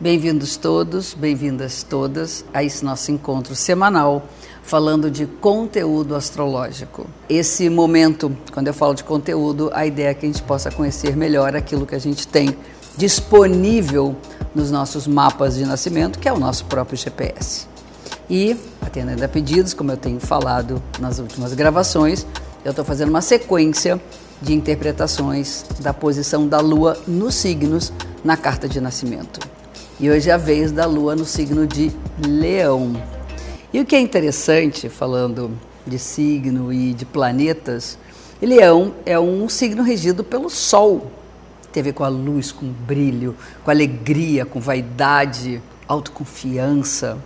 Bem-vindos todos, bem-vindas todas a esse nosso encontro semanal falando de conteúdo astrológico. Esse momento, quando eu falo de conteúdo, a ideia é que a gente possa conhecer melhor aquilo que a gente tem disponível nos nossos mapas de nascimento, que é o nosso próprio GPS. E, atendendo a pedidos, como eu tenho falado nas últimas gravações, eu estou fazendo uma sequência de interpretações da posição da Lua nos signos na carta de nascimento. E hoje é a vez da Lua no signo de Leão. E o que é interessante, falando de signo e de planetas, Leão é um signo regido pelo Sol. Tem a ver com a luz, com brilho, com alegria, com vaidade, autoconfiança.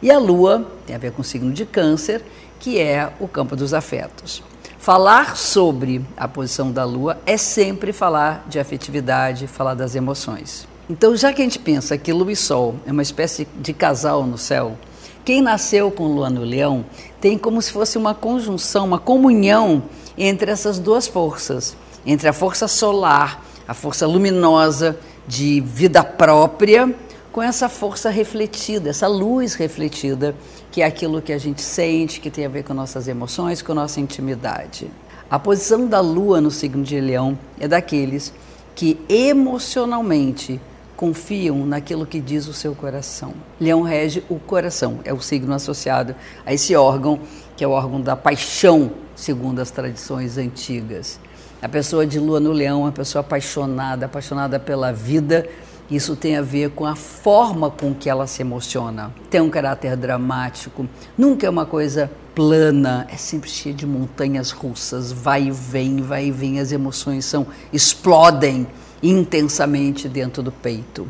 E a Lua tem a ver com o signo de Câncer, que é o campo dos afetos. Falar sobre a posição da Lua é sempre falar de afetividade, falar das emoções. Então, já que a gente pensa que Lua e Sol é uma espécie de casal no céu, quem nasceu com Lua no Leão tem como se fosse uma conjunção, uma comunhão entre essas duas forças, entre a força solar, a força luminosa de vida própria, com essa força refletida, essa luz refletida, que é aquilo que a gente sente, que tem a ver com nossas emoções, com nossa intimidade. A posição da Lua no signo de Leão é daqueles que emocionalmente confiam naquilo que diz o seu coração. Leão rege o coração, é o signo associado a esse órgão, que é o órgão da paixão, segundo as tradições antigas. A pessoa de lua no leão é uma pessoa apaixonada, apaixonada pela vida. Isso tem a ver com a forma com que ela se emociona. Tem um caráter dramático, nunca é uma coisa plana, é sempre cheia de montanhas russas, vai e vem, vai e vem, as emoções são explodem intensamente dentro do peito.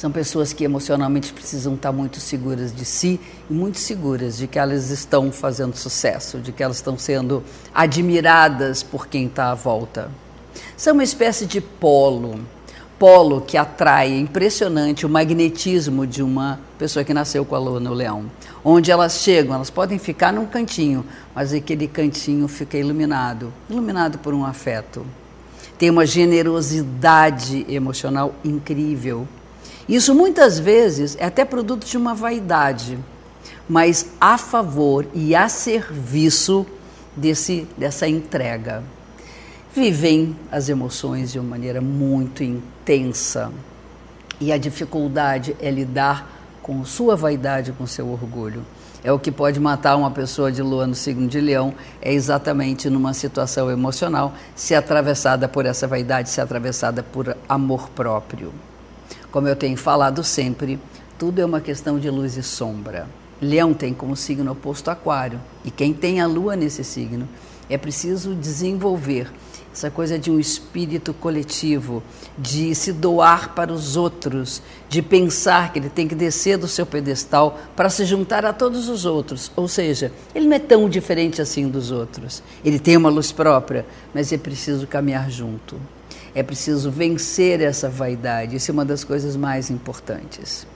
São pessoas que emocionalmente precisam estar muito seguras de si e muito seguras de que elas estão fazendo sucesso, de que elas estão sendo admiradas por quem está à volta. São uma espécie de polo, polo que atrai, é impressionante o magnetismo de uma pessoa que nasceu com a lua no leão. Onde elas chegam, elas podem ficar num cantinho, mas aquele cantinho fica iluminado, iluminado por um afeto tem uma generosidade emocional incrível. Isso muitas vezes é até produto de uma vaidade, mas a favor e a serviço desse, dessa entrega. Vivem as emoções de uma maneira muito intensa e a dificuldade é lidar com sua vaidade, com seu orgulho é o que pode matar uma pessoa de lua no signo de leão, é exatamente numa situação emocional, se atravessada por essa vaidade, se atravessada por amor próprio. Como eu tenho falado sempre, tudo é uma questão de luz e sombra. Leão tem como signo oposto Aquário, e quem tem a lua nesse signo é preciso desenvolver essa coisa de um espírito coletivo, de se doar para os outros, de pensar que ele tem que descer do seu pedestal para se juntar a todos os outros. Ou seja, ele não é tão diferente assim dos outros. Ele tem uma luz própria, mas é preciso caminhar junto. É preciso vencer essa vaidade. Isso é uma das coisas mais importantes.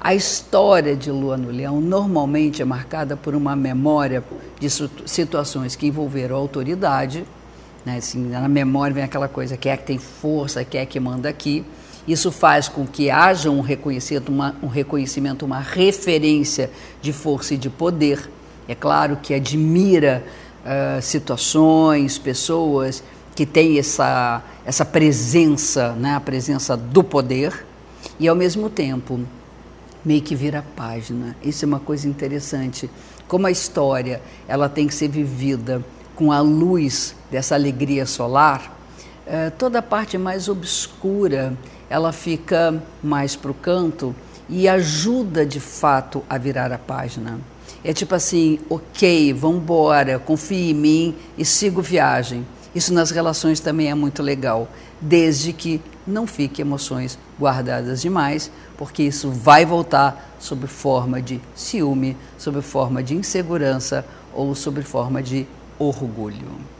A história de Lua no Leão normalmente é marcada por uma memória de situações que envolveram autoridade né? Assim, na memória vem aquela coisa, quem é que tem força, quem é que manda aqui. Isso faz com que haja um reconhecimento, uma, um reconhecimento, uma referência de força e de poder. É claro que admira uh, situações, pessoas que têm essa, essa presença, né? a presença do poder, e ao mesmo tempo meio que vira página. Isso é uma coisa interessante. Como a história ela tem que ser vivida com a luz dessa alegria solar, é, toda a parte mais obscura ela fica mais para o canto e ajuda de fato a virar a página. É tipo assim, ok, vamos embora, confie em mim e sigo viagem. Isso nas relações também é muito legal, desde que não fique emoções guardadas demais, porque isso vai voltar sob forma de ciúme, sob forma de insegurança ou sob forma de orgulho.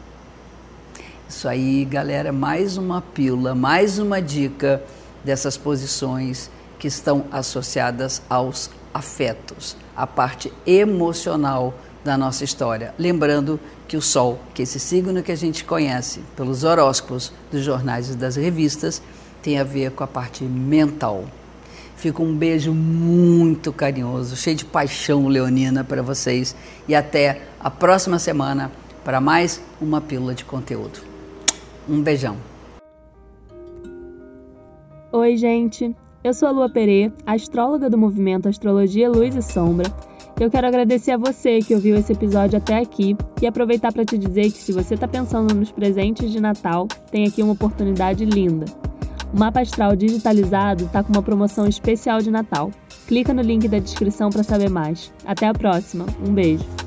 Isso aí, galera, mais uma pílula, mais uma dica dessas posições que estão associadas aos afetos, a parte emocional da nossa história. Lembrando que o Sol, que é esse signo que a gente conhece pelos horóscopos dos jornais e das revistas, tem a ver com a parte mental. Fica um beijo muito carinhoso, cheio de paixão leonina para vocês e até a próxima semana para mais uma pílula de conteúdo. Um beijão. Oi, gente. Eu sou a Lua Perê, astróloga do movimento Astrologia Luz e Sombra. Eu quero agradecer a você que ouviu esse episódio até aqui e aproveitar para te dizer que se você está pensando nos presentes de Natal, tem aqui uma oportunidade linda. O mapa astral digitalizado está com uma promoção especial de Natal. Clica no link da descrição para saber mais. Até a próxima. Um beijo.